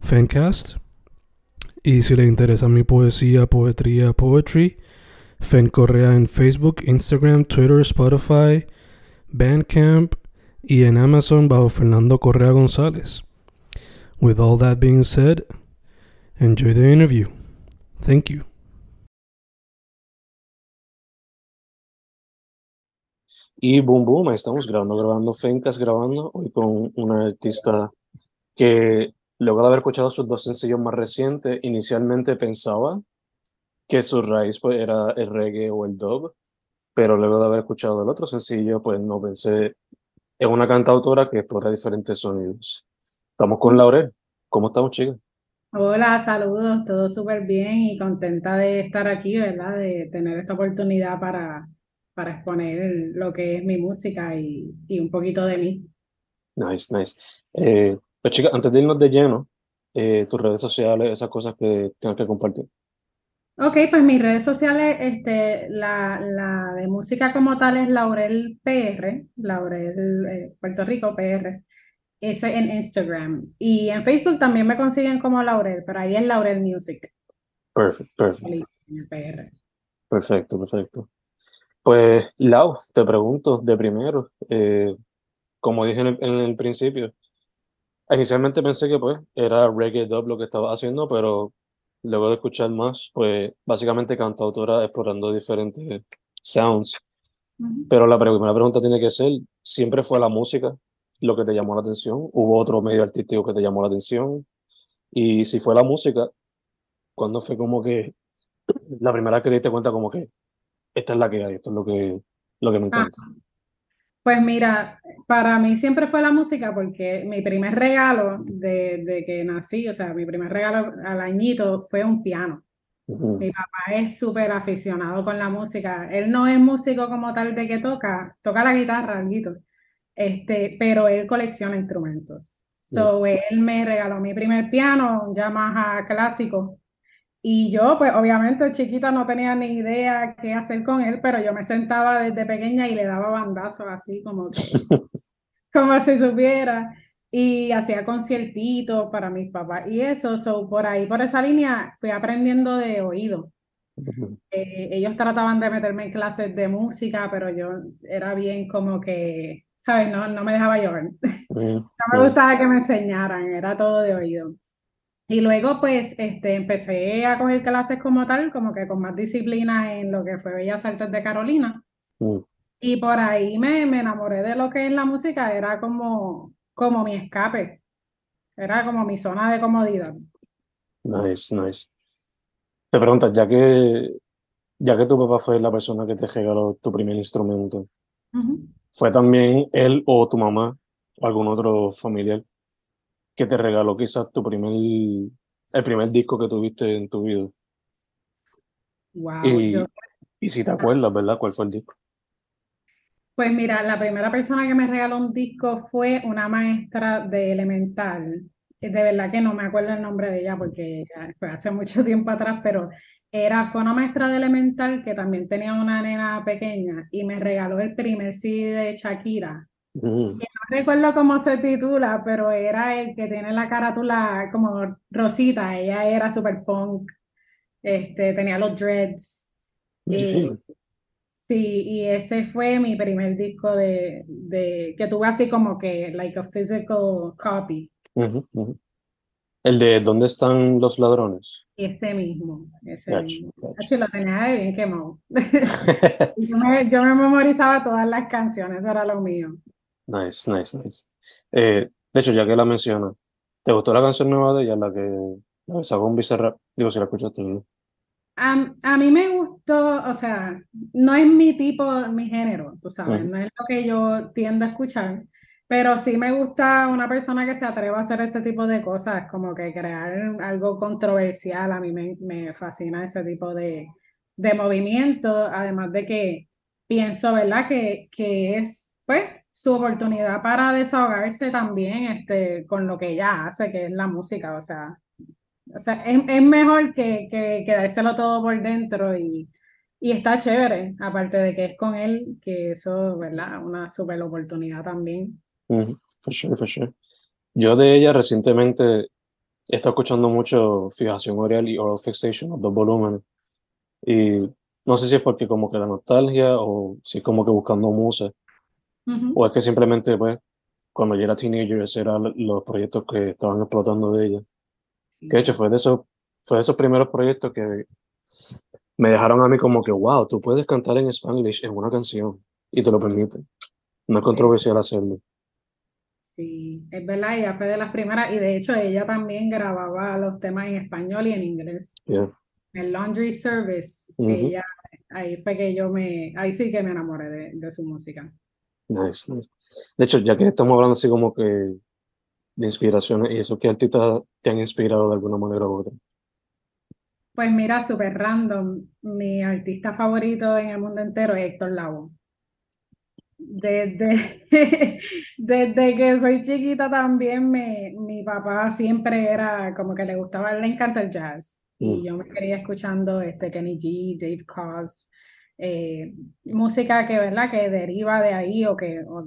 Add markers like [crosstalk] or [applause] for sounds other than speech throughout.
Fancast. Y si le interesa mi poesía, poetría, poetry, Fen Correa en Facebook, Instagram, Twitter, Spotify, Bandcamp y en Amazon bajo Fernando Correa González. With all that being said, enjoy the interview. Thank you. Y boom, boom, estamos grabando, grabando Fencas, grabando hoy con una artista que luego de haber escuchado sus dos sencillos más recientes, inicialmente pensaba que su raíz pues, era el reggae o el dub, pero luego de haber escuchado el otro sencillo, pues no pensé en una cantautora que explora diferentes sonidos. Estamos con Laurel. ¿Cómo estamos, chicas? Hola, saludos, todo súper bien y contenta de estar aquí, ¿verdad? De tener esta oportunidad para, para exponer lo que es mi música y, y un poquito de mí. Nice, nice. Eh, pues chicas, antes de irnos de lleno, eh, tus redes sociales, esas cosas que tengas que compartir. Ok, pues mis redes sociales, este, la, la de música como tal es Laurel PR, Laurel eh, Puerto Rico PR, ese en Instagram. Y en Facebook también me consiguen como Laurel, pero ahí es Laurel Music. Perfecto, perfecto. PR. Perfecto, perfecto. Pues, Lau, te pregunto de primero, eh, como dije en el, en el principio, inicialmente pensé que pues era reggae dub lo que estaba haciendo, pero luego de escuchar más, pues básicamente cantautora explorando diferentes sounds. Pero la primera pregunta tiene que ser, ¿siempre fue la música lo que te llamó la atención? ¿Hubo otro medio artístico que te llamó la atención? Y si fue la música, ¿cuándo fue como que la primera vez que te diste cuenta como que esta es la que hay, esto es lo que, lo que me encanta? Pues mira, para mí siempre fue la música porque mi primer regalo de, de que nací, o sea, mi primer regalo al añito fue un piano. Mi papá es súper aficionado con la música. Él no es músico como tal de que toca, toca la guitarra, alguito, este, pero él colecciona instrumentos. So, él me regaló mi primer piano, un Yamaha clásico. Y yo, pues obviamente chiquita no tenía ni idea qué hacer con él, pero yo me sentaba desde pequeña y le daba bandazos así como que, [laughs] como si supiera. Y hacía conciertitos para mis papás y eso, so, por ahí, por esa línea, fui aprendiendo de oído. Eh, ellos trataban de meterme en clases de música, pero yo era bien como que, ¿sabes? No, no me dejaba llevar. ujú, [laughs] No me ujú. gustaba que me enseñaran, era todo de oído. Y luego, pues, este, empecé a coger clases como tal, como que con más disciplina en lo que fue Bellas Artes de Carolina. ujú. Y por ahí me, me enamoré de lo que es la música, era como, como mi escape, era como mi zona de comodidad. Nice, nice. Te preguntas, ya que, ya que tu papá fue la persona que te regaló tu primer instrumento. ¿fue también él o tu mamá o algún otro familiar que te regaló quizás tu primer, el primer disco que tuviste en tu vida? Wow, Y, yo, y si te acuerdas, ¿verdad? ¿Cuál fue el disco? pues mira, la primera persona que me regaló un disco fue una maestra de elemental. Eh, De verdad que no me acuerdo el nombre de ella porque fue hace mucho tiempo atrás, pero era, fue una maestra de elemental que también tenía una nena pequeña y me regaló el primer CD de Shakira. No recuerdo cómo se titula, pero era el que tiene la carátula como rosita. Ella era super punk, este, tenía los dreads. Eh, sí, y ese fue mi primer disco de, de que tuve así como que like a physical copy. El de ¿Dónde están los ladrones? Ese mismo, ese Gotcha, mismo. gotcha. Lo tenía de bien quemado. [laughs] [laughs] Yo me, yo me memorizaba todas las canciones, eso era lo mío. Nice, nice, nice. Eh, de hecho, ya que la menciona, ¿te gustó la canción nueva de ella, la que, la que sacó un Bizarrap? Digo, si la escuchaste, ¿no? A, a mí me gustó, o sea, no es mi tipo, mi género, tú sabes, no es lo que yo tiendo a escuchar, pero sí me gusta una persona que se atreva a hacer ese tipo de cosas, como que crear algo controversial, a mí me, me fascina ese tipo de, de movimiento, además de que pienso, ¿verdad?, que, que es, pues, su oportunidad para desahogarse también, este, con lo que ella hace, que es la música, o sea. O sea, es, es mejor que, que quedárselo todo por dentro y, y está chévere, aparte de que es con él, que eso, ¿verdad? Una super oportunidad también. Ujú, For sure, for sure. Yo de ella recientemente he estado escuchando mucho Fijación Oral y Oral Fixation, los dos volúmenes. Y no sé si es porque como que la nostalgia o si es como que buscando musa Ujú. o es que simplemente pues cuando yo era teenager esos eran los proyectos que estaban explotando de ella. Que de hecho fue de esos, fue de esos primeros proyectos que me dejaron a mí como que, wow, tú puedes cantar en Spanglish en una canción y te lo permiten. No es controversial hacerlo. Sí, es verdad, ella fue de las primeras y de hecho ella también grababa los temas en español y en inglés. Yeah. El Laundry Service, Ujú. ella, ahí fue que yo me, ahí sí que me enamoré de, de su música. Nice, nice. De hecho, ya que estamos hablando así como que de inspiraciones y eso, ¿qué artistas te han inspirado de alguna manera u otra? Pues mira, súper random, mi artista favorito en el mundo entero es Héctor Lavoe. Desde, [laughs] desde que soy chiquita también me, mi papá siempre era como que le gustaba, le encanta el jazz y Mm. yo me quería escuchando este Kenny G, Dave Koz, eh, música que, ¿verdad? que deriva de ahí o que o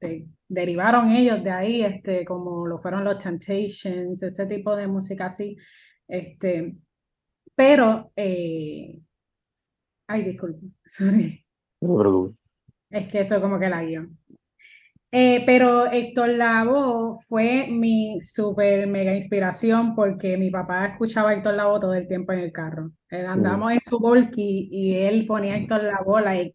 de- derivaron ellos de ahí, este, como lo fueron los Temptations, ese tipo de música así. Este, pero, eh, ay, disculpe, [laughs] sorry. No preocupes. Es que esto como que la guió. Eh, pero Héctor Lavoe fue mi super mega inspiración porque mi papá escuchaba a Héctor Lavoe todo el tiempo en el carro. Eh, andamos en su volky y él ponía a Héctor Lavoe like,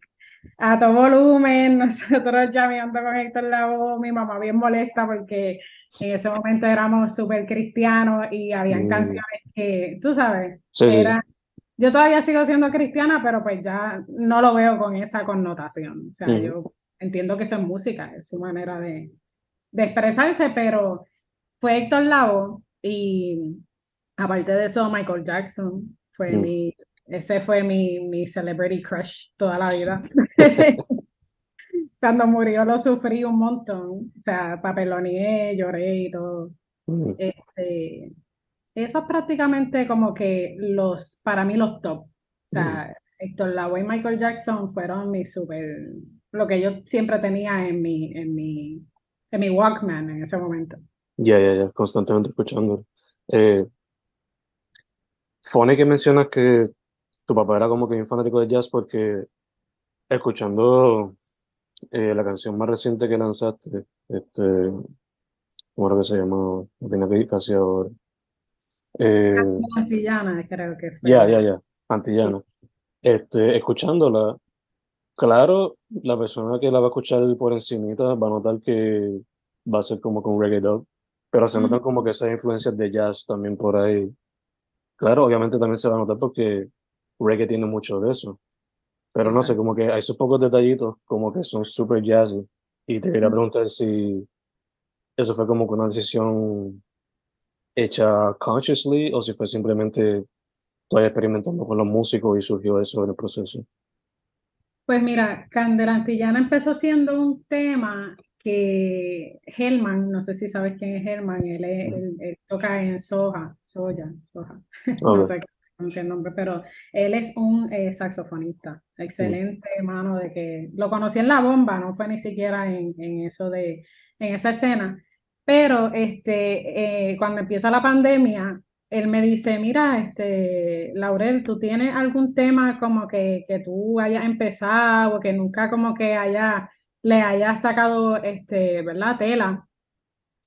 a todo volumen, [laughs] nosotros llameando con Héctor Lavoe, mi mamá bien molesta porque en ese momento éramos súper cristianos y habían Mm. canciones que, tú sabes, Sí, sí, yo todavía sigo siendo cristiana, pero pues ya no lo veo con esa connotación. O sea, Ujú. yo entiendo que eso es música, es su manera de, de expresarse, pero fue Héctor Lavoe y aparte de eso, Michael Jackson fue Mm. mi, ese fue mi, mi celebrity crush toda la vida. [laughs] [laughs] Cuando murió lo sufrí un montón, o sea, papeloneé, lloré y todo. Mm. Este, eso es prácticamente como que los, para mí los top. O sea, Héctor Lavoe y Michael Jackson fueron mi super, lo que yo siempre tenía en mi, en mi, en mi Walkman en ese momento. Ya, ya, ya, constantemente escuchándolo. Eh, funny que mencionas que tu papá era como que un fanático de jazz porque escuchando eh, la canción más reciente que lanzaste, este, ¿cómo era que se llamaba? No tiene que casi ahora. Eh, Antillana, creo que ya, ya, ya, Antillana. Este, escuchándola, claro, la persona que la va a escuchar por encimita va a notar que va a ser como con reggae dub, pero se notan como que esas influencias de jazz también por ahí. Claro, obviamente también se va a notar porque reggae tiene mucho de eso, pero no sé, como que hay esos pocos detallitos como que son super jazzy. Y te quería preguntar si eso fue como que una decisión hecha consciously o si fue simplemente ahí experimentando con los músicos y surgió eso en el proceso. Pues mira, Candela Antillana empezó siendo un tema que Helman, no sé si sabes quién es Helman, él, es- él- él toca en Soja, Soya, Soja, [laughs] no sé qué nombre, pero él es un eh, saxofonista, Mm. excelente mano de que lo conocí en La Bomba, no fue ni siquiera en, en eso de, en esa escena, pero este, eh, cuando empieza la pandemia, él me dice, mira, este, Laurel, ¿tú tienes algún tema como que, que tú hayas empezado o que nunca como que haya, le hayas sacado, este, ¿verdad? Tela.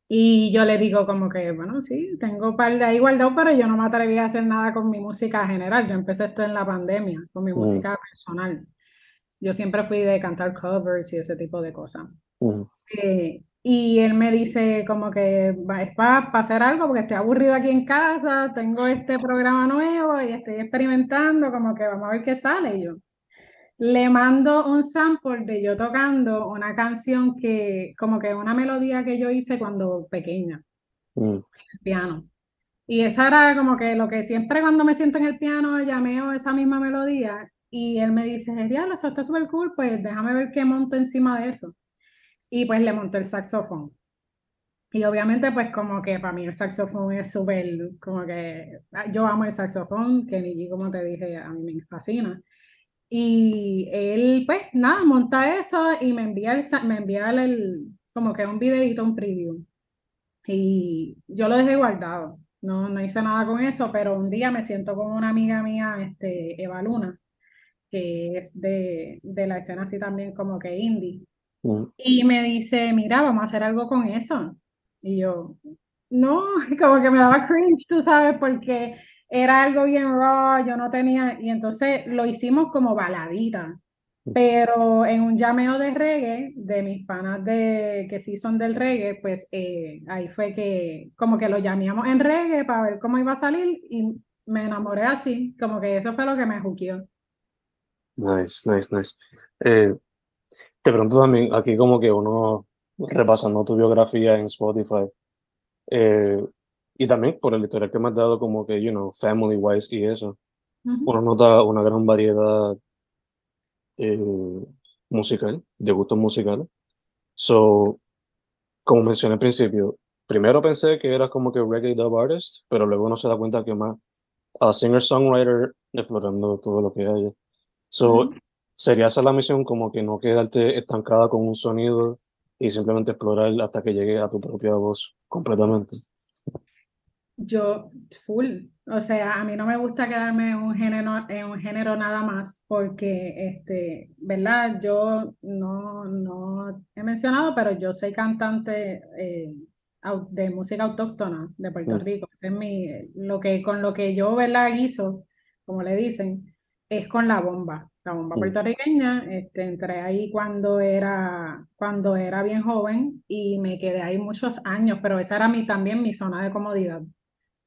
Y yo le digo como que, bueno, sí, tengo un par de ahí guardado, pero yo no me atreví a hacer nada con mi música general. Yo empecé esto en la pandemia, con mi Mm, música personal. Yo siempre fui de cantar covers y ese tipo de cosas. Eh, y él me dice como que es para hacer algo porque estoy aburrido aquí en casa, tengo este programa nuevo y estoy experimentando, como que vamos a ver qué sale. Y yo le mando un sample de yo tocando una canción que, como que una melodía que yo hice cuando pequeña, mm, en el piano. Y esa era como que lo que siempre cuando me siento en el piano llameo esa misma melodía y él me dice, diablo, eso está súper cool, pues déjame ver qué monto encima de eso. Y pues le monté el saxofón. Y obviamente pues como que para mí el saxofón es súper, como que ah, yo amo el saxofón, que Nicky como te dije, a mí me fascina. Y él pues nada, monta eso y me envía el, me envía el- como que un videito, un preview. Y yo lo dejé guardado, no, no hice nada con eso, pero un día me siento con una amiga mía, este, Eva Luna, que es de, de la escena así también como que indie. Mm, Y me dice, mira, vamos a hacer algo con eso. Y yo, no, [laughs] como que me daba cringe, tú sabes, porque era algo bien raw, yo no tenía, y entonces lo hicimos como baladita, pero en un llameo de reggae, de mis panas de, que sí son del reggae, pues eh, ahí fue que como que lo llameamos en reggae para ver cómo iba a salir y me enamoré así, como que eso fue lo que me juqueó. Nice, nice, nice. Eh, te pregunto también, aquí como que uno repasando tu biografía en Spotify, eh, y también por el historial que me has dado como que, you know, family wise y eso, Ujú. uno nota una gran variedad eh, musical, de gustos musicales. So, como mencioné al principio, primero pensé que eras como que reggae dub artist, pero luego uno se da cuenta que más a singer-songwriter explorando todo lo que haya. So, Ujú. Sería esa la misión, como que no quedarte estancada con un sonido y simplemente explorar hasta que llegue a tu propia voz completamente. Yo, full, o sea, a mí no me gusta quedarme en un género, en un género nada más, porque, este, ¿verdad? Yo no, no he mencionado, pero yo soy cantante eh, de música autóctona de Puerto Mm, Rico. Ese es mi, lo que, con lo que yo, ¿verdad? Guiso, como le dicen, es con la bomba, la bomba puertorriqueña. Este, entré ahí cuando era, cuando era bien joven y me quedé ahí muchos años, pero esa era mi, también mi zona de comodidad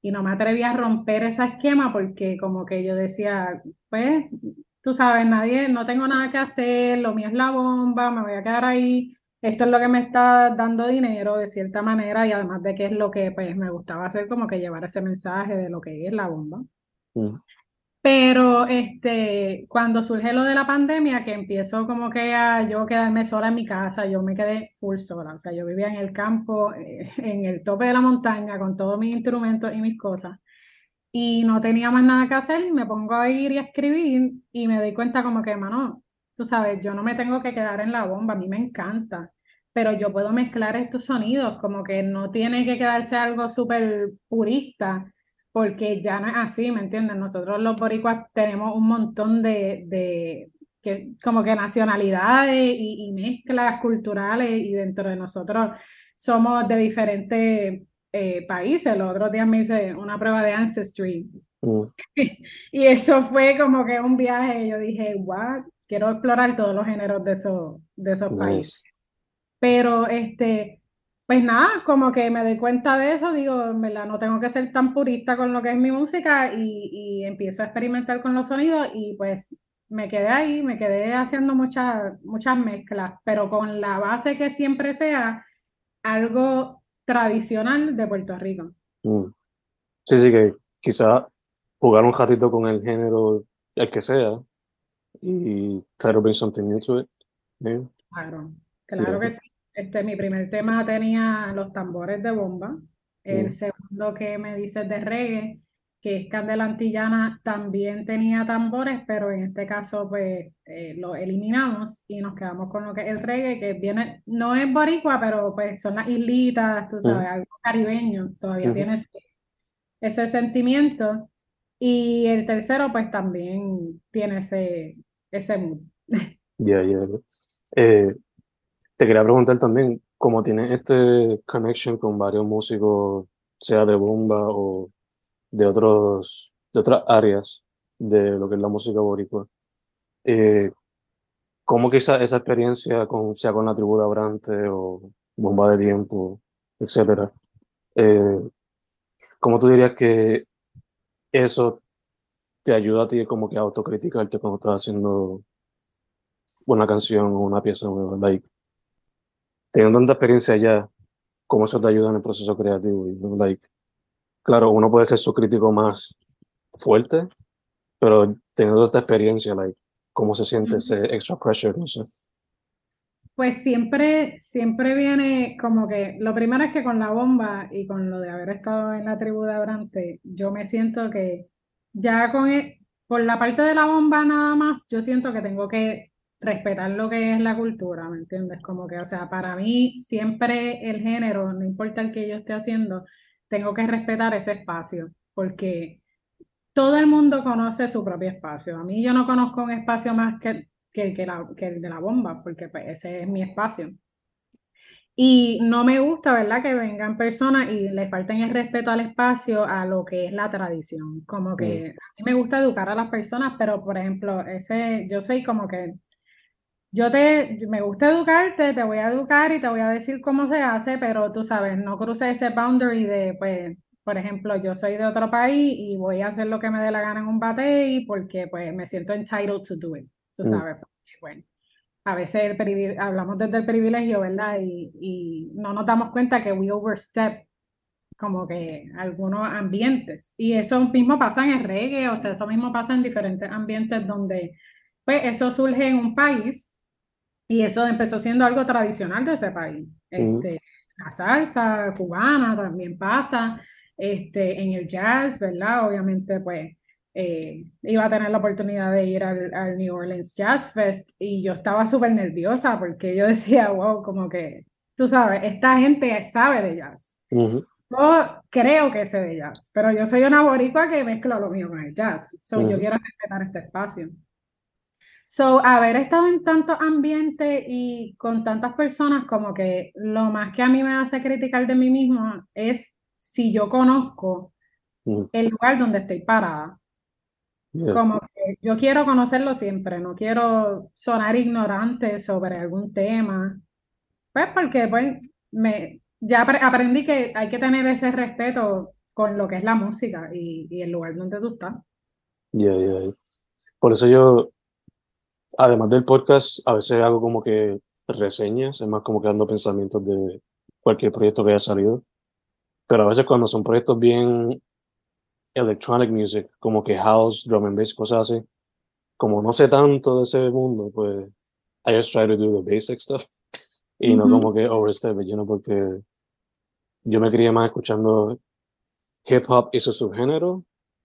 y no me atreví a romper ese esquema porque como que yo decía, pues, tú sabes, nadie, no tengo nada que hacer, lo mío es la bomba, me voy a quedar ahí, esto es lo que me está dando dinero de cierta manera y además de que es lo que pues me gustaba hacer, como que llevar ese mensaje de lo que es la bomba. mm, Pero este, cuando surge lo de la pandemia, que empiezo como que a yo quedarme sola en mi casa, yo me quedé full sola, o sea, yo vivía en el campo, eh, [laughs] en el tope de la montaña, con todos mis instrumentos y mis cosas, y no tenía más nada que hacer, me pongo a ir y a escribir, y me doy cuenta como que, mano, tú sabes, yo no me tengo que quedar en la bomba, a mí me encanta, pero yo puedo mezclar estos sonidos, como que no tiene que quedarse algo súper purista porque ya no es así, ¿me entiendes? Nosotros los boricuas tenemos un montón de, de que, como que nacionalidades y, y mezclas culturales y dentro de nosotros somos de diferentes eh, países. Los otros días me hice una prueba de Ancestry mm, [laughs] y eso fue como que un viaje. Yo dije, wow, quiero explorar todos los géneros de esos, de esos países. Pero este, pues nada, como que me doy cuenta de eso, digo, en verdad no tengo que ser tan purista con lo que es mi música y, y empiezo a experimentar con los sonidos y pues me quedé ahí, me quedé haciendo muchas, muchas mezclas, pero con la base que siempre sea algo tradicional de Puerto Rico. Mm. Sí, sí, que quizá jugar un ratito con el género, el que sea, y try to bring something new to it. maybe. Claro, claro Yeah. que sí. Este, mi primer tema tenía los tambores de bomba. El Mm, segundo que me dices de reggae, que es Candela Antillana, también tenía tambores, pero en este caso pues eh, lo eliminamos y nos quedamos con lo que es el reggae, que viene, no es boricua, pero pues son las islitas, tú mm, sabes, algo caribeño, todavía ujú. tiene ese, ese sentimiento. Y el tercero pues también tiene ese, ese mood. Ya, ya. Eh, te quería preguntar también, como tienes este connection con varios músicos, sea de bomba o de otros, de otras áreas de lo que es la música boricua, eh, ¿cómo quizás esa experiencia con, sea con la tribu de Abrante o Bomba de Tiempo, etcétera, eh, ¿cómo tú dirías que eso te ayuda a ti como que a autocriticarte cuando estás haciendo una canción o una pieza nueva? Like, teniendo tanta experiencia ya, ¿cómo eso te ayuda en el proceso creativo? Like, claro, uno puede ser su crítico más fuerte, pero teniendo esta experiencia, like, ¿cómo se siente ese extra pressure? No sé. Pues siempre, siempre viene como que, lo primero es que con la bomba y con lo de haber estado en la tribu de Abrante, yo me siento que ya con, e, por la parte de la bomba nada más, yo siento que tengo que respetar lo que es la cultura, ¿me entiendes? Como que, o sea, para mí siempre el género, no importa el que yo esté haciendo, tengo que respetar ese espacio, porque todo el mundo conoce su propio espacio. A mí yo no conozco un espacio más que que, la, que el de la bomba, porque pues, ese es mi espacio. Y no me gusta, ¿verdad? Que vengan personas y le falten el respeto al espacio, a lo que es la tradición. Como que a mí me gusta educar a las personas, pero por ejemplo, ese, yo soy como que, yo te, me gusta educarte, te voy a educar y te voy a decir cómo se hace, pero tú sabes, no cruce ese boundary de, pues, por ejemplo, yo soy de otro país y voy a hacer lo que me dé la gana en un batey porque pues me siento entitled to do it tú mm. sabes, bueno, a veces hablamos desde el privilegio, ¿verdad? Y, y no nos damos cuenta que we overstep como que algunos ambientes. Y eso mismo pasa en el reggae, o sea, eso mismo pasa en diferentes ambientes donde, pues, eso surge en un país y eso empezó siendo algo tradicional de ese país. Este, la salsa cubana también pasa, este, en el jazz, ¿verdad? Obviamente, pues, eh, iba a tener la oportunidad de ir al, New Orleans Jazz Fest y yo estaba súper nerviosa porque yo decía, wow, como que, tú sabes, esta gente sabe de jazz. Yo creo que sé de jazz, pero yo soy una boricua que mezcla lo mío con el jazz. So yo quiero respetar este espacio. So, haber estado en tantos ambientes y con tantas personas, como que lo más que a mí me hace criticar de mí mismo es si yo conozco el lugar donde estoy parada. Como que yo quiero conocerlo siempre, no quiero sonar ignorante sobre algún tema. Pues porque pues, me, ya aprendí que hay que tener ese respeto con lo que es la música y, y el lugar donde tú estás. Ya, ya, Por eso yo, además del podcast, a veces hago como que reseñas, es más como que dando pensamientos de cualquier proyecto que haya salido. Pero a veces cuando son proyectos bien electronic music, como que house, drum and bass, cosas así. Como no sé tanto de ese mundo, pues I just try to do the basic stuff. [laughs] Y no como que overstep you know, porque yo me crié más escuchando hip hop y su subgénero,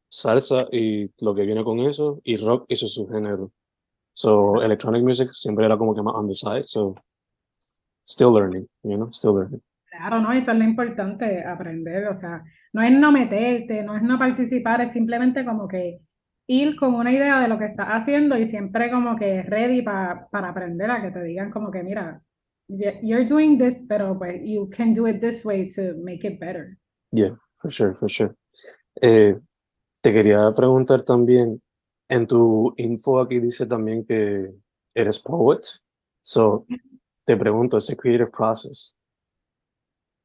salsa y lo que viene con eso, y rock y su subgénero. So, electronic music siempre era como que más on the side, so still learning, you know, still learning. Claro, no, eso es lo importante, aprender, o sea, no es no meterte, no es no participar, es simplemente como que ir con una idea de lo que estás haciendo y siempre como que ready para aprender a que te digan como que, mira, you're doing this, pero pues you can do it this way to make it better. Yeah, for sure, for sure. Eh, te quería preguntar también, en tu info aquí dice también que eres poet, so te pregunto, ese creative process,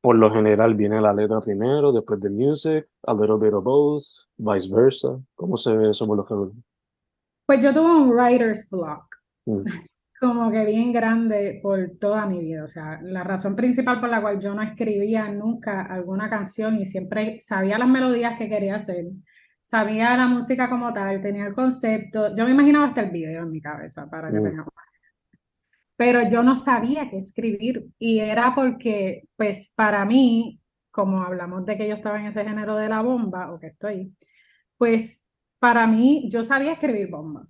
por lo general viene la letra primero, después de music, a little bit of both, vice versa. ¿Cómo se ve eso por lo general? Pues yo tuve un writer's block, mm. [laughs] como que bien grande por toda mi vida. O sea, la razón principal por la cual yo no escribía nunca alguna canción y siempre sabía las melodías que quería hacer, sabía la música como tal, tenía el concepto. Yo me imaginaba hasta el video en mi cabeza para que mm pero yo no sabía qué escribir y era porque, pues para mí, como hablamos de que yo estaba en ese género de la bomba, o que estoy, pues para mí yo sabía escribir bomba.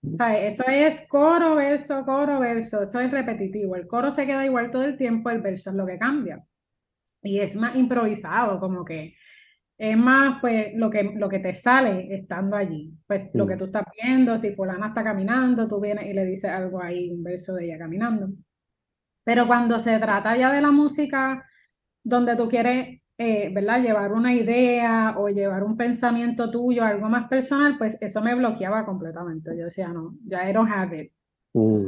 O sea, eso es coro, verso, coro, verso, eso es repetitivo. El coro se queda igual todo el tiempo, el verso es lo que cambia. Y es más improvisado, como que es más pues lo que, lo que te sale estando allí, pues lo que tú estás viendo, si fulana está caminando, tú vienes y le dices algo ahí, un verso de ella caminando. Pero cuando se trata ya de la música donde tú quieres, eh, ¿verdad? Llevar una idea o llevar un pensamiento tuyo, algo más personal, pues eso me bloqueaba completamente. Yo decía, no, ya I don't have it. Mm,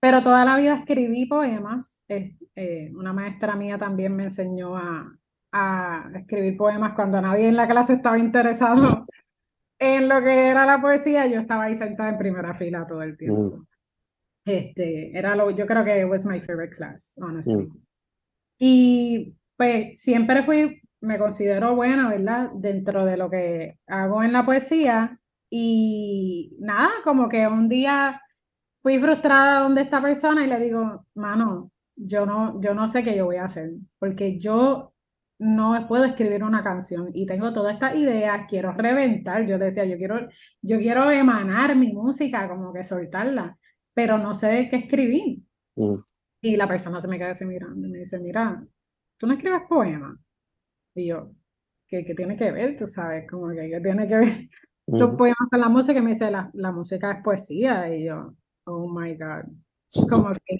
Pero toda la vida escribí poemas. Eh, una maestra mía también me enseñó a, a escribir poemas cuando nadie en la clase estaba interesado en lo que era la poesía. Yo estaba ahí sentada en primera fila todo el tiempo. mm, Este, era lo, yo creo que was my favorite class, honestly. mm, Y pues siempre fui, me considero buena, ¿verdad? Dentro de lo que hago en la poesía. Y nada, como que un día fui frustrada donde esta persona y le digo, mano, yo no, yo no sé qué yo voy a hacer, porque yo no puedo escribir una canción y tengo todas estas ideas, quiero reventar, yo decía, yo quiero, yo quiero emanar mi música, como que soltarla, pero no sé qué escribir. mm, Y la persona se me queda así mirando y me dice, mira, tú no escribes poemas. Y yo, ¿qué, qué tiene que ver? Tú sabes, como que ¿qué tiene que ver los mm. poemas con la música? Y me dice, la, la música es poesía. Y yo, oh my God. Como que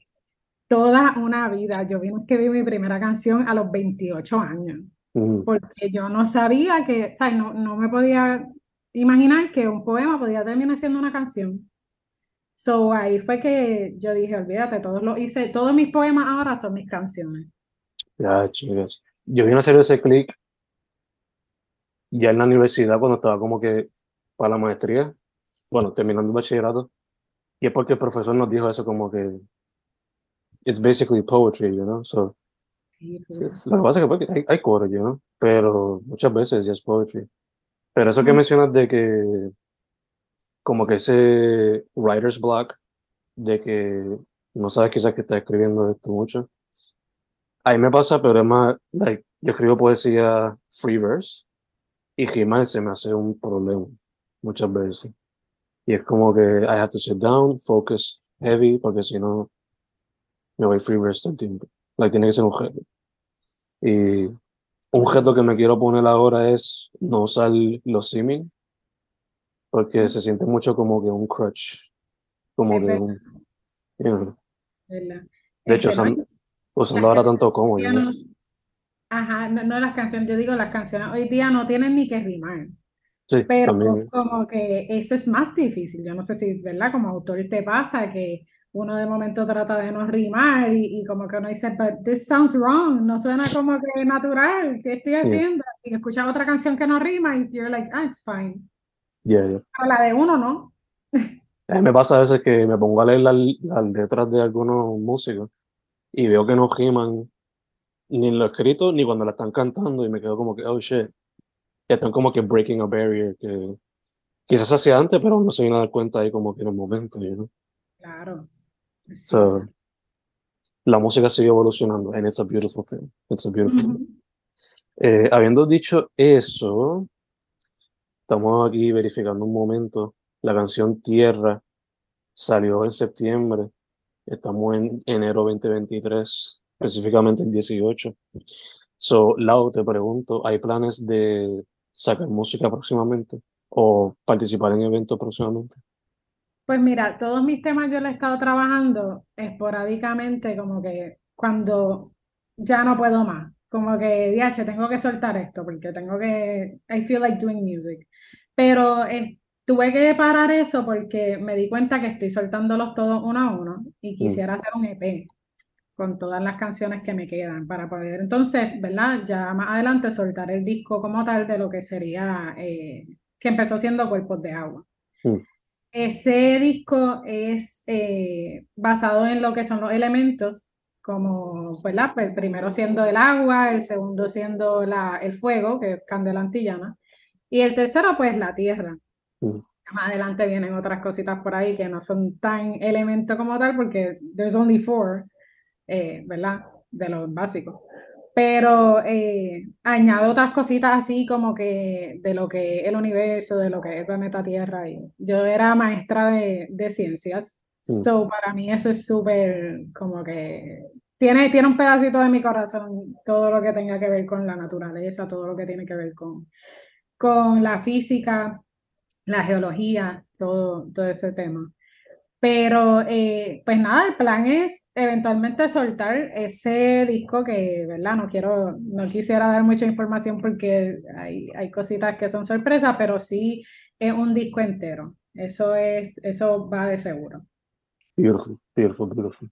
toda una vida, yo vine a escribir mi primera canción a los 28 años, porque yo no sabía que, ¿sabes? No, no me podía imaginar que un poema podía terminar siendo una canción. So ahí fue que yo dije, olvídate, todos lo hice, todos mis poemas ahora son mis canciones. Ya, chicas. Yo vine a hacer ese clic ya en la universidad cuando estaba como que para la maestría, bueno, terminando el bachillerato, y es porque el profesor nos dijo eso como que it's basically poetry, you know, so Sí, lo que pasa es que porque hay, hay coro, you know, pero muchas veces ya es poetry. Pero eso que mencionas de que como que ese writer's block, de que no sabes quizás que estás escribiendo esto mucho, a mí me pasa, pero es más, like, yo escribo poesía free verse y rimar se me hace un problema muchas veces. Y es como que I have to sit down, focus heavy, porque si no me voy free verse todo el tiempo. Like, tiene que ser un reto. Y un reto que me quiero poner ahora es no usar los simming, porque se siente mucho como que un crutch, como Es que verdad, un, you know. De hecho, Este, no, usan- usando las ahora tanto como, know. no, ajá, no, no las canciones, yo digo las canciones hoy día no tienen ni que rimar, Sí, pero también. como que eso es más difícil. Yo no sé si, ¿verdad? Como autor te pasa que uno de momento trata de no rimar y, y como que uno dice, but this sounds wrong, no suena como que natural, ¿qué estoy Yeah, haciendo? Y escuchas otra canción que no rima y you're like, ah, it's fine. yeah, yeah. Pero la de uno no. A me pasa a veces que me pongo a leer las, las letras de algunos músicos y veo que no riman ni en lo escrito ni cuando la están cantando y me quedo como que, oh shit, están como que breaking a barrier que quizás hacía antes, pero no se viene a dar cuenta ahí como que en el momento, know? Claro, So, la música sigue evolucionando and it's a beautiful thing. It's a beautiful thing. Eh, habiendo dicho eso, estamos aquí verificando un momento. La canción Tierra salió en septiembre. Estamos en enero 2023, específicamente el 18. So, Lau, te pregunto, ¿hay planes de sacar música próximamente o participar en eventos próximamente? Pues mira, todos mis temas yo los he estado trabajando esporádicamente, como que cuando ya no puedo más, como que, diache, tengo que soltar esto porque tengo que, I feel like doing music. Pero eh, tuve que parar eso porque me di cuenta que estoy soltándolos todos uno a uno y Mm, quisiera hacer un EP con todas las canciones que me quedan para poder, entonces, ¿verdad? Ya más adelante soltar el disco como tal de lo que sería, eh, que empezó siendo Cuerpos de Agua. mm, Ese disco es eh, basado en lo que son los elementos, como, ¿verdad? Pues el primero siendo el agua, el segundo siendo la, el fuego, que es candela antillana, y el tercero, pues la tierra. mm, Más adelante vienen otras cositas por ahí que no son tan elemento como tal, porque there's only four, eh, ¿verdad? De los básicos. Pero eh, añado otras cositas así como que de lo que es el universo, de lo que es el planeta Tierra. Y yo era maestra de, de ciencias, mm. so para mí eso es súper como que tiene, tiene un pedacito de mi corazón todo lo que tenga que ver con la naturaleza, todo lo que tiene que ver con, con la física, la geología, todo, todo ese tema. Pero, eh, pues nada, el plan es eventualmente soltar ese disco que, ¿verdad? No quiero, no quisiera dar mucha información porque hay, hay cositas que son sorpresas, pero sí es un disco entero. Eso es, eso va de seguro. Beautiful, beautiful, beautiful.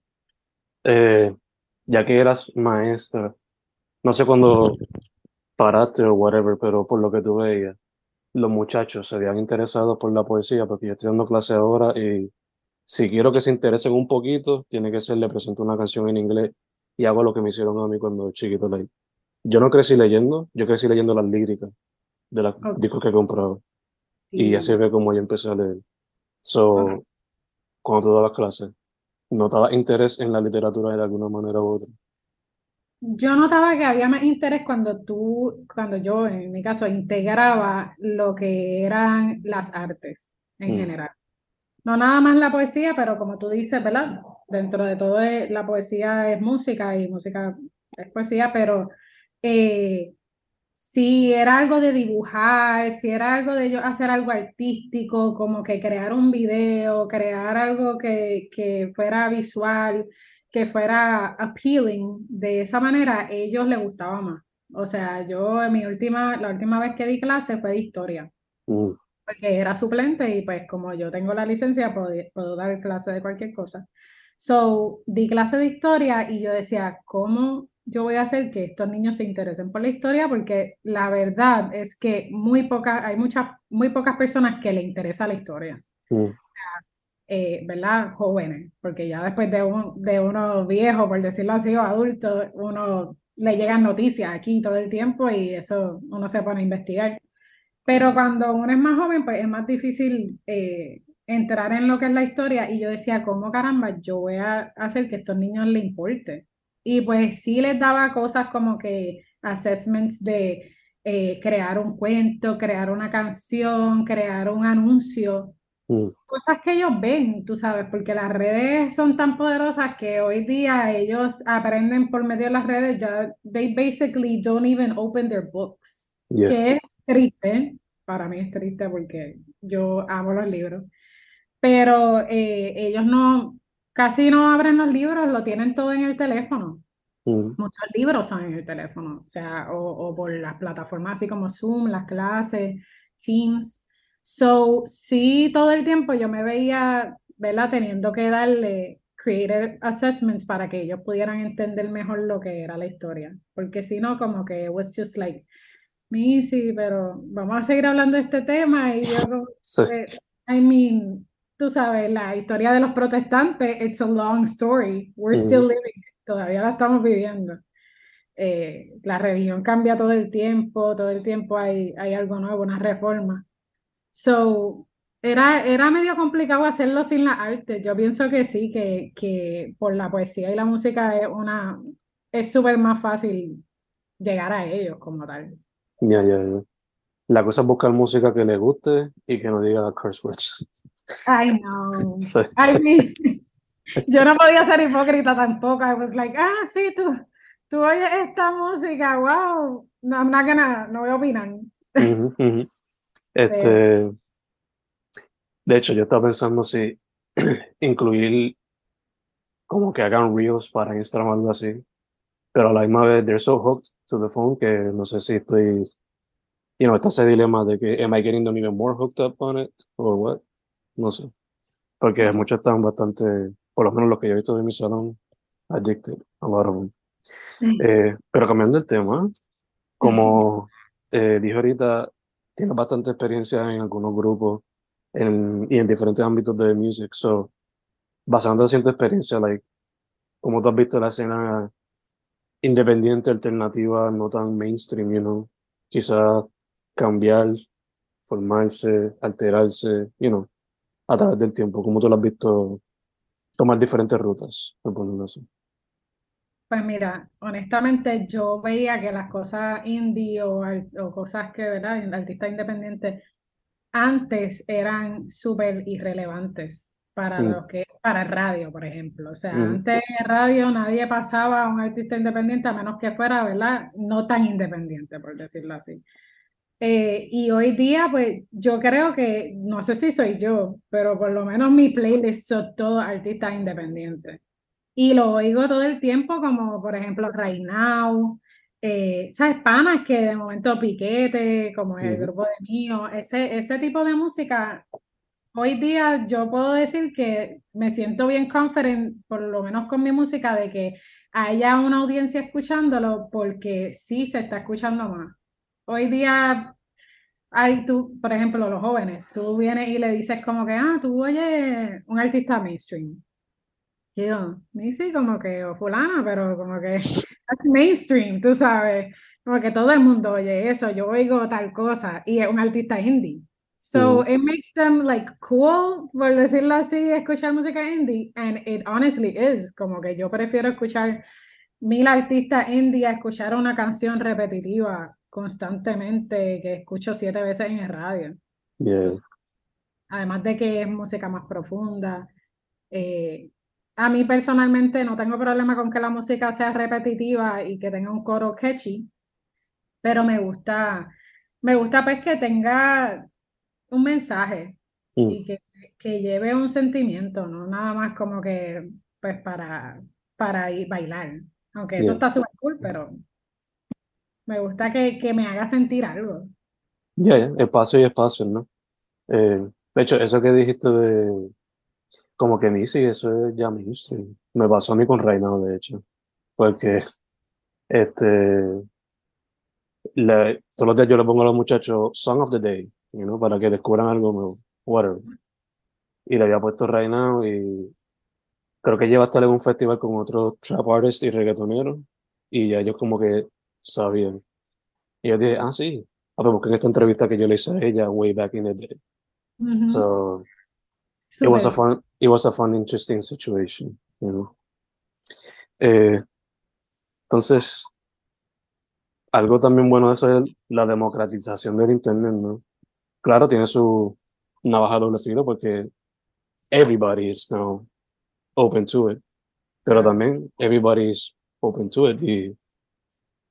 Eh, ya que eras maestra, no sé cuándo paraste o whatever, pero por lo que tú veías, los muchachos se habían interesado por la poesía, porque yo estoy dando clase ahora y si quiero que se interesen un poquito, tiene que ser, le presento una canción en inglés y hago lo que me hicieron a mí cuando chiquito leí. Yo no crecí leyendo, yo crecí leyendo las líricas de los discos que compraba. Y así ve como yo empecé a leer. So, cuando tú dabas clases, ¿notabas interés en la literatura de alguna manera u otra? Yo notaba que había más interés cuando tú, cuando yo, en mi caso, integraba lo que eran las artes en mm. general. No nada más la poesía, pero como tú dices, ¿verdad? Dentro de todo eh, la poesía es música y música es poesía, pero eh, si era algo de dibujar, si era algo de yo hacer algo artístico, como que crear un video, crear algo que, que fuera visual, que fuera appealing, de esa manera ellos les gustaba más. O sea, yo en mi última, la última vez que di clase fue de historia. Mm porque era suplente y pues como yo tengo la licencia puedo, puedo dar clase de cualquier cosa. So, di clase de historia y yo decía, ¿cómo yo voy a hacer que estos niños se interesen por la historia? Porque la verdad es que muy pocas, hay muchas, muy pocas personas que le interesa la historia. Mm. Eh, ¿Verdad? Jóvenes, porque ya después de, un, de uno viejo, por decirlo así, o adulto, uno le llegan noticias aquí todo el tiempo y eso uno se pone a investigar. Pero cuando uno es más joven, pues es más difícil eh, entrar en lo que es la historia. Y yo decía, ¿cómo caramba yo voy a hacer que estos niños les importe? Y pues sí les daba cosas como que assessments de eh, crear un cuento, crear una canción, crear un anuncio. Mm. Cosas que ellos ven, tú sabes, porque las redes son tan poderosas que hoy día ellos aprenden por medio de las redes, ya, they basically don't even open their books. Que es triste, para mí es triste porque yo amo los libros, pero eh, ellos no, casi no abren los libros, lo tienen todo en el teléfono. Mm. Muchos libros son en el teléfono, o sea, o, por las plataformas así como Zoom, las clases, Teams. So, sí, todo el tiempo yo me veía, ¿verdad? Teniendo que darle creative assessments para que ellos pudieran entender mejor lo que era la historia, porque si no, como que it was just like, sí, pero vamos a seguir hablando de este tema y yo, I mean, tú sabes, la historia de los protestantes, it's a long story, we're still living todavía la estamos viviendo. Eh, la religión cambia todo el tiempo, todo el tiempo hay, hay algo nuevo, una reforma. So, era, era medio complicado hacerlo sin la arte. Yo pienso que sí, que, que por la poesía y la música es una, es súper más fácil llegar a ellos como tal. Ya, ya, ya. La cosa es buscar música que le guste y que no diga curse words. Ay, [laughs] no. yo no podía ser hipócrita tampoco. I was like, ah, sí, tú, tú oyes esta música, wow. No, I'm not gonna, no voy a opinar. Este, de hecho, yo estaba pensando si [clears throat] incluir como que hagan reels para Instagram o algo así pero a la misma vez, they're so hooked to the phone que no sé si estoy, you know, está ese dilema de que, am I getting them even more hooked up on it, or what? No sé. Porque muchos están bastante, por lo menos los que yo he visto de mi salón, addicted, a lot of them. Eh, pero cambiando el tema, como eh, dije ahorita, tienes bastante experiencia en algunos grupos en, y en diferentes ámbitos de music, so, basando en tu experiencia, like, como tú has visto la escena independiente, alternativa, no tan mainstream, you know. Quizás cambiar, formarse, alterarse, you know, a través del tiempo, como tú lo has visto tomar diferentes rutas, Pues mira, honestamente yo veía que las cosas indie o, o cosas que, ¿verdad? Artistas independientes antes eran súper irrelevantes para mm. lo que para radio, por ejemplo. O sea, antes en radio nadie pasaba a un artista independiente a menos que fuera, ¿verdad? No tan independiente, por decirlo así. Eh, y hoy día, pues yo creo que, no sé si soy yo, pero por lo menos mi playlist son todos artistas independientes. Y lo oigo todo el tiempo, como por ejemplo Right Now, eh, ¿sabes? Panas que de momento piquete, como el grupo de mío, ese, ese tipo de música. Hoy día yo puedo decir que me siento bien confident, por lo menos con mi música, de que haya una audiencia escuchándolo, porque sí se está escuchando más. Hoy día hay tú, por ejemplo, los jóvenes, tú vienes y le dices como que, ah, tú oyes un artista mainstream. Y yo, sí, como que, o fulana, pero como que es [laughs] mainstream, tú sabes, como que todo el mundo oye eso, yo oigo tal cosa, y es un artista indie. So it makes them like cool, por decirlo así, escuchar música indie, and it honestly is, como que yo prefiero escuchar mil artistas indie a escuchar una canción repetitiva constantemente que escucho siete veces en el radio. Además de que es música más profunda. Eh, a mí personalmente no tengo problema con que la música sea repetitiva y que tenga un coro catchy, pero me gusta, me gusta pues que tenga un mensaje mm. y que, que, lleve un sentimiento, no nada más como que pues para, para ir bailar. Aunque eso está súper cool, pero me gusta que, que me haga sentir algo. Ya, espacio y espacio, ¿no? Eh, de hecho, eso que dijiste de como que sí, eso es ya mainstream. Me pasó a mí con Reinado, de hecho. Porque este le, todos los días yo le pongo a los muchachos Song of the Day, you know, para que descubran algo nuevo. Whatever. Y le había puesto Reinado y creo que lleva a estar en un festival con otros trap artists y reggaetoneros. Y ya ellos como que sabían. Y yo dije, ah, sí. Ah, pues porque en esta entrevista que yo le hice a ella way back in the day. So, it was a fun, it was a fun, interesting situation, you know. Eh, entonces, algo también bueno de eso es la democratización del Internet, ¿no? Claro, tiene su navaja doble filo porque everybody is now open to it, pero también everybody is open to it y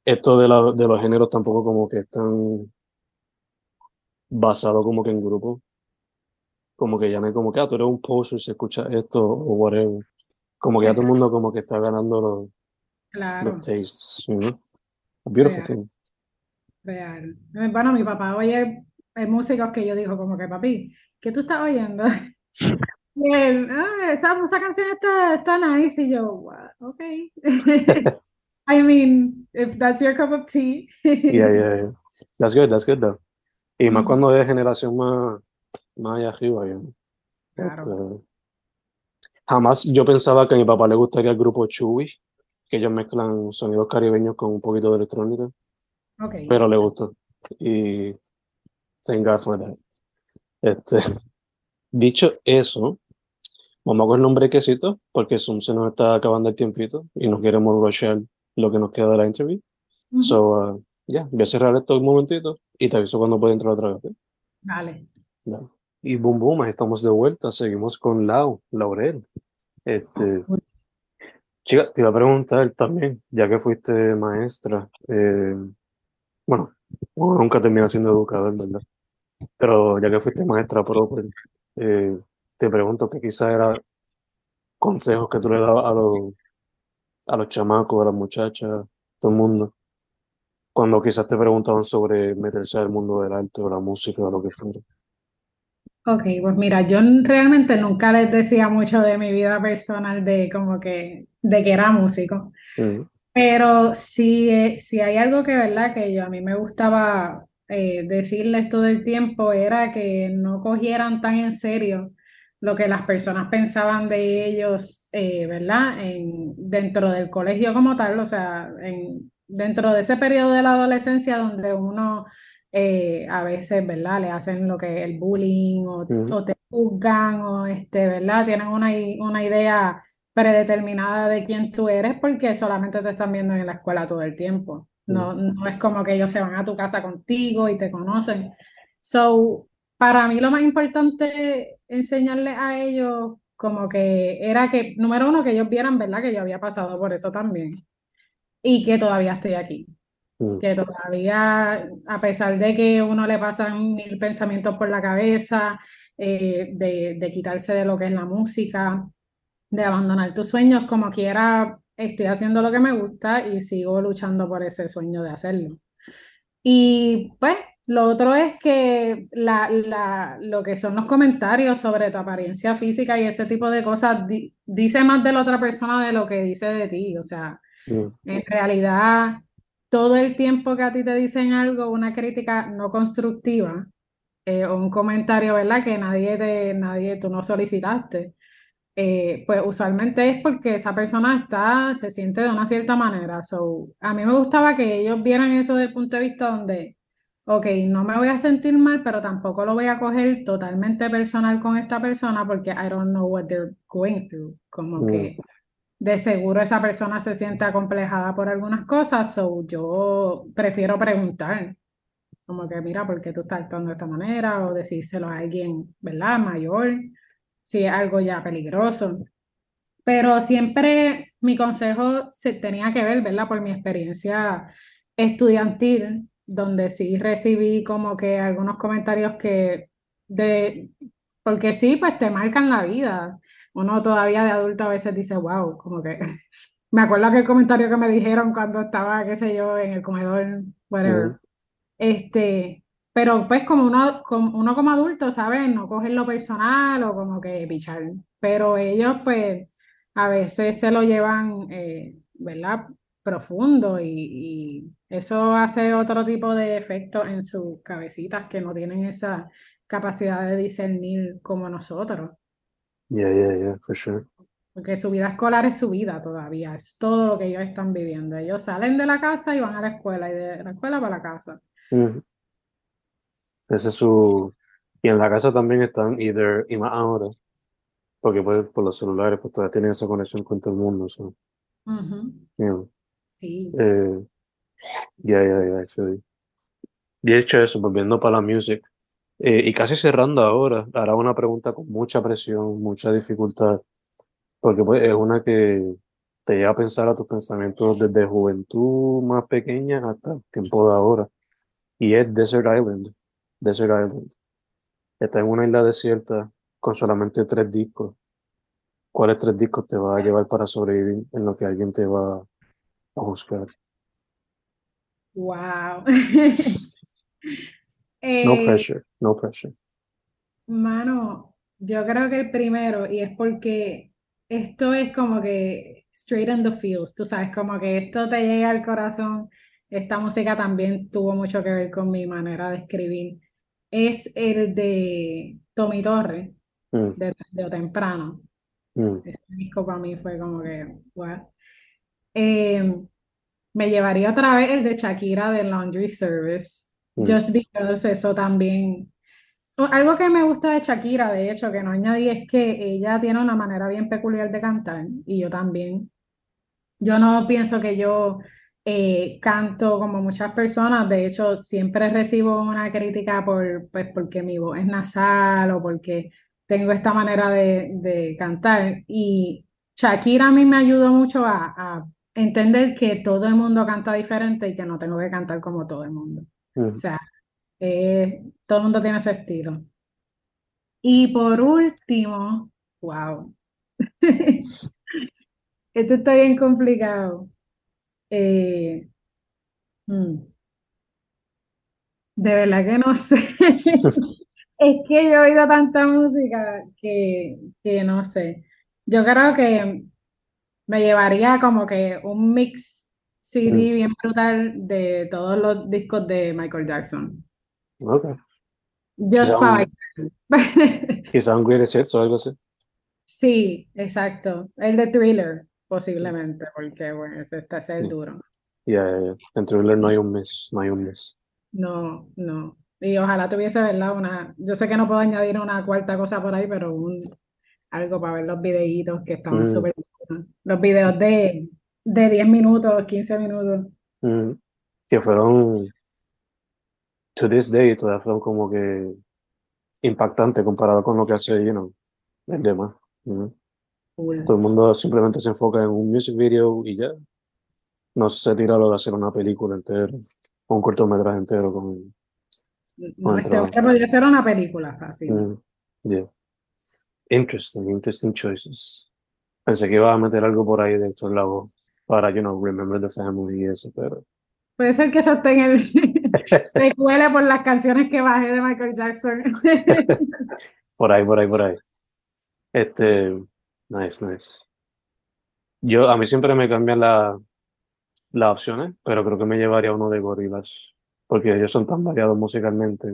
esto de, la, de los géneros tampoco como que están basado como que en grupo como que ya no hay como que, ah, tú eres un poser si escuchas esto o whatever. Como que ya todo el mundo como que está ganando los, los tastes, you know? A beautiful thing. Real. Bueno, mi papá oye músicos que yo digo como que, papi, ¿qué tú estás oyendo? [laughs] y él, ah, esa, esa canción está, está nice. Y yo, wow, ok. [laughs] I mean, if that's your cup of tea. yeah, yeah, yeah. That's good, that's good though. Y más cuando es generación más más allá arriba. Este, jamás yo pensaba que a mi papá le gustaría el grupo Chewy, que ellos mezclan sonidos caribeños con un poquito de electrónica. Pero le gustó. Y thank God for that. Este, dicho eso, vamos a coger un brequecito porque Zoom se nos está acabando el tiempito y no queremos rushar lo que nos queda de la entrevista. So, uh, ya, voy a cerrar esto un momentito y te aviso cuando pueda entrar otra vez. Vale. Y boom, boom, estamos de vuelta. Seguimos con Lau, Laurel. Este, chica, te iba a preguntar también, ya que fuiste maestra, eh, bueno, nunca terminé siendo educador, ¿verdad? Pero ya que fuiste maestra propia, eh, te pregunto que quizás era consejos que tú le dabas a los, a los chamacos, a las muchachas, todo el mundo, cuando quizás te preguntaban sobre meterse al mundo del arte o la música o lo que fuera. Ok, pues mira, yo realmente nunca les decía mucho de mi vida personal de como que, de que era músico. Pero sí, eh, si hay algo que, ¿verdad? Que yo a mí me gustaba eh, decirles todo el tiempo era que no cogieran tan en serio lo que las personas pensaban de ellos, eh, ¿verdad? En, dentro del colegio como tal, o sea, en, dentro de ese periodo de la adolescencia donde uno eh, a veces, ¿verdad? Le hacen lo que el bullying o, te juzgan o, este, ¿verdad? Tienen una, una idea predeterminada de quién tú eres porque solamente te están viendo en la escuela todo el tiempo. No, no es como que ellos se van a tu casa contigo y te conocen. So, para mí lo más importante enseñarles a ellos como que era que, número uno, que ellos vieran, ¿verdad? Que yo había pasado por eso también y que todavía estoy aquí. Mm, que todavía, a pesar de que uno le pasan mil pensamientos por la cabeza, eh, de, de quitarse de lo que es la música, de abandonar tus sueños, como quiera, estoy haciendo lo que me gusta y sigo luchando por ese sueño de hacerlo. Y pues lo otro es que la, la, lo que son los comentarios sobre tu apariencia física y ese tipo de cosas di- dice más de la otra persona de lo que dice de ti. O sea, mm, en realidad, todo el tiempo que a ti te dicen algo, una crítica no constructiva eh, o un comentario, ¿verdad? Que nadie te, nadie, tú no solicitaste eh, pues usualmente es porque esa persona está, se siente de una cierta manera. So, a mí me gustaba que ellos vieran eso desde el punto de vista donde, ok, no me voy a sentir mal, pero tampoco lo voy a coger totalmente personal con esta persona porque I don't know what they're going through. Como mm, que de seguro esa persona se siente acomplejada por algunas cosas, so yo prefiero preguntar. Como que, mira, ¿por qué tú estás actuando de esta manera? O decírselo a alguien, ¿verdad? Mayor, si es algo ya peligroso. Pero siempre mi consejo se tenía que ver, ¿verdad? Por mi experiencia estudiantil, donde sí recibí como que algunos comentarios que de, porque sí, pues te marcan la vida. Uno todavía de adulto a veces dice, wow, como que [laughs] me acuerdo aquel comentario que me dijeron cuando estaba, qué sé yo, en el comedor, whatever. mm, Este, pero pues como uno, como uno como adulto, ¿sabes? No cogerlo personal o como que pichar. Pero ellos pues a veces se lo llevan, eh, ¿verdad? Profundo y, y eso hace otro tipo de efecto en sus cabecitas que no tienen esa capacidad de discernir como nosotros. Yeah, yeah, yeah, for sure. Porque su vida escolar es su vida todavía, es todo lo que ellos están viviendo. Ellos salen de la casa y van a la escuela y de la escuela para la casa. Mm. Ese es su... Y en la casa también están, either, y más ahora, porque pues, por los celulares, pues todavía tienen esa conexión con todo el mundo. So, you know, Sí. eh, yeah, yeah, yeah, I feel you. Y hecho eso, volviendo para la music, eh, y casi cerrando ahora, hará una pregunta con mucha presión, mucha dificultad, porque pues es una que te lleva a pensar a tus pensamientos desde juventud más pequeña hasta el tiempo de ahora, y es Desert Island, Desert Island. Está en una isla desierta con solamente tres discos. ¿Cuáles tres discos te va a llevar para sobrevivir en lo que alguien te va a buscar? Wow. [laughs] No Eh, pressure, no pressure. mano, yo creo que el primero, y es porque esto es como que straight in the feels, tú sabes, como que esto te llega al corazón. Esta música también tuvo mucho que ver con mi manera de escribir. Es el de Tommy Torres, Mm, de Tarde Temprano. mm, Ese disco para mí fue como que, what? Eh, me llevaría otra vez el de Shakira de Laundry Service, mm, just because eso también. Algo que me gusta de Shakira, de hecho, que no añadí, es que ella tiene una manera bien peculiar de cantar, y yo también. Yo no pienso que yo eh, canto como muchas personas, de hecho, siempre recibo una crítica por, pues, porque mi voz es nasal o porque tengo esta manera de, de cantar. Y Shakira a mí me ayudó mucho a, a entender que todo el mundo canta diferente y que no tengo que cantar como todo el mundo. O sea, eh, todo el mundo tiene su estilo. Y por último, wow, [laughs] esto está bien complicado. Eh, hmm, de verdad que no [laughs] sé. Es que yo he oído tanta música que, que no sé. Yo creo que me llevaría como que un mix CD Mm, bien brutal de todos los discos de Michael Jackson. ok. Just para un, bailar. [laughs] quizá un Greatest Hits o algo así. Sí, exacto. El de Thriller, posiblemente, porque bueno, ese está es el duro. Yeah, yeah. En Thriller no hay un miss, no hay un miss. No, no. Y ojalá tuviese, ¿verdad? Una, yo sé que no puedo añadir una cuarta cosa por ahí, pero un, algo para ver los videitos que estaban Mm, súper. Los videos de, de 10 minutos, 15 minutos. mm. Que fueron, to this day, todavía fueron como que impactantes comparado con lo que hace, you know, el demás. Cool. Todo el mundo simplemente se enfoca en un music video y ya. no se tira lo de hacer una película entera, o un cortometraje entero con, No, con este trabajo. hombre podría ser una película fácil. Mm, yeah. Interesting, interesting choices. Pensé que iba a meter algo por ahí de estos lados para, you know, remember the family y eso, pero Puede ser que eso esté en el... [laughs] se cuele por las canciones que bajé de Michael Jackson. [laughs] por ahí, por ahí, por ahí. Este, nice, nice. Yo, a mí siempre me cambian la- las opciones, pero creo que me llevaría uno de Gorillaz, porque ellos son tan variados musicalmente.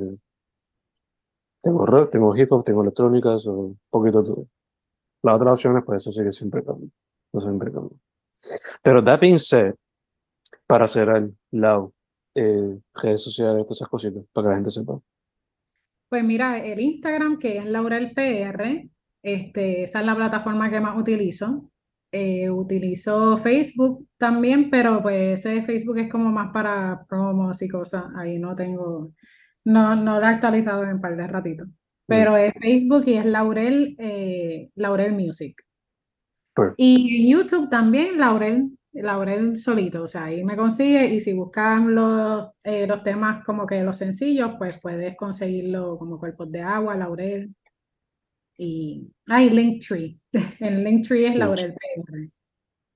Tengo rock, tengo hip hop, tengo electrónica, so, un poquito todo. Las otras opciones, pues eso sí que siempre cambia. Eso siempre. Pero that being said, para cerrar, Lau, eh, redes sociales, esas cositas, para que la gente sepa. Pues mira, el Instagram, que es Laurel PR, este, esa es la plataforma que más utilizo. Eh, utilizo Facebook también, pero pues ese Facebook es como más para promos y cosas. Ahí no tengo, no, no lo he actualizado en un par de ratitos. Pero es Facebook y es Laurel, eh, Laurel Music. Per- Y en YouTube también, Laurel, Laurel solito, o sea, ahí me consigue y si buscan los, eh, los temas como que los sencillos, pues puedes conseguirlo como Cuerpos de Agua, Laurel y... Ay, Linktree. [laughs] El Linktree es Laurel PR.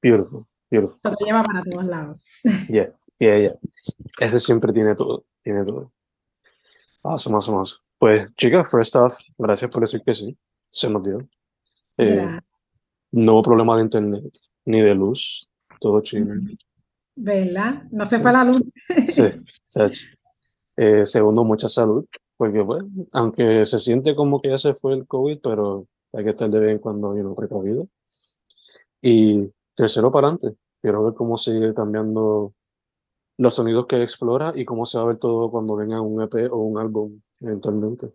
Beautiful, beautiful. Eso te lleva para todos lados. [laughs] Yeah, yeah, yeah. Ese siempre tiene todo, tiene todo. Awesome, awesome, awesome. Pues, chicas, first off, gracias por decir que sí. Se nos dio. Eh, no hubo problema de internet, ni de luz, todo chido. ¿Verdad? No se Sí. fue la luz. Sí, [laughs] chacho. Eh, segundo, mucha salud, porque pues, aunque se siente como que ya se fue el COVID, pero hay que estar de vez en cuando, know, precavido. Y tercero, para adelante. Quiero ver cómo sigue cambiando los sonidos que explora y cómo se va a ver todo cuando venga un EP o un álbum eventualmente.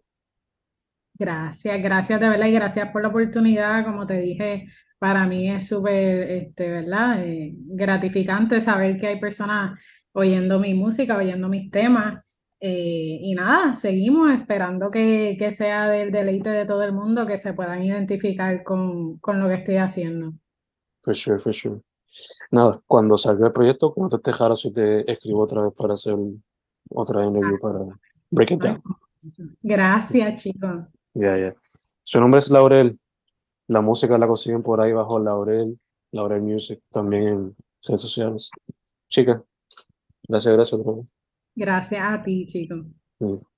Gracias, gracias de verdad y gracias por la oportunidad. Como te dije, para mí es súper, este, ¿verdad? Eh, gratificante saber que hay personas oyendo mi música, oyendo mis temas. Eh, y nada, seguimos esperando que, que sea del deleite de todo el mundo, que se puedan identificar con, con lo que estoy haciendo. For sure, for sure. Nada, cuando salga el proyecto, cuando te dejaras, si te escribo otra vez para hacer otra interview para break it down. Gracias, chicos. Ya, ya. Su nombre es Laurel. La música la consiguen por ahí bajo Laurel, Laurel Music, también en redes sociales. Chica, gracias, gracias. Gracias a ti, chicos. Mm.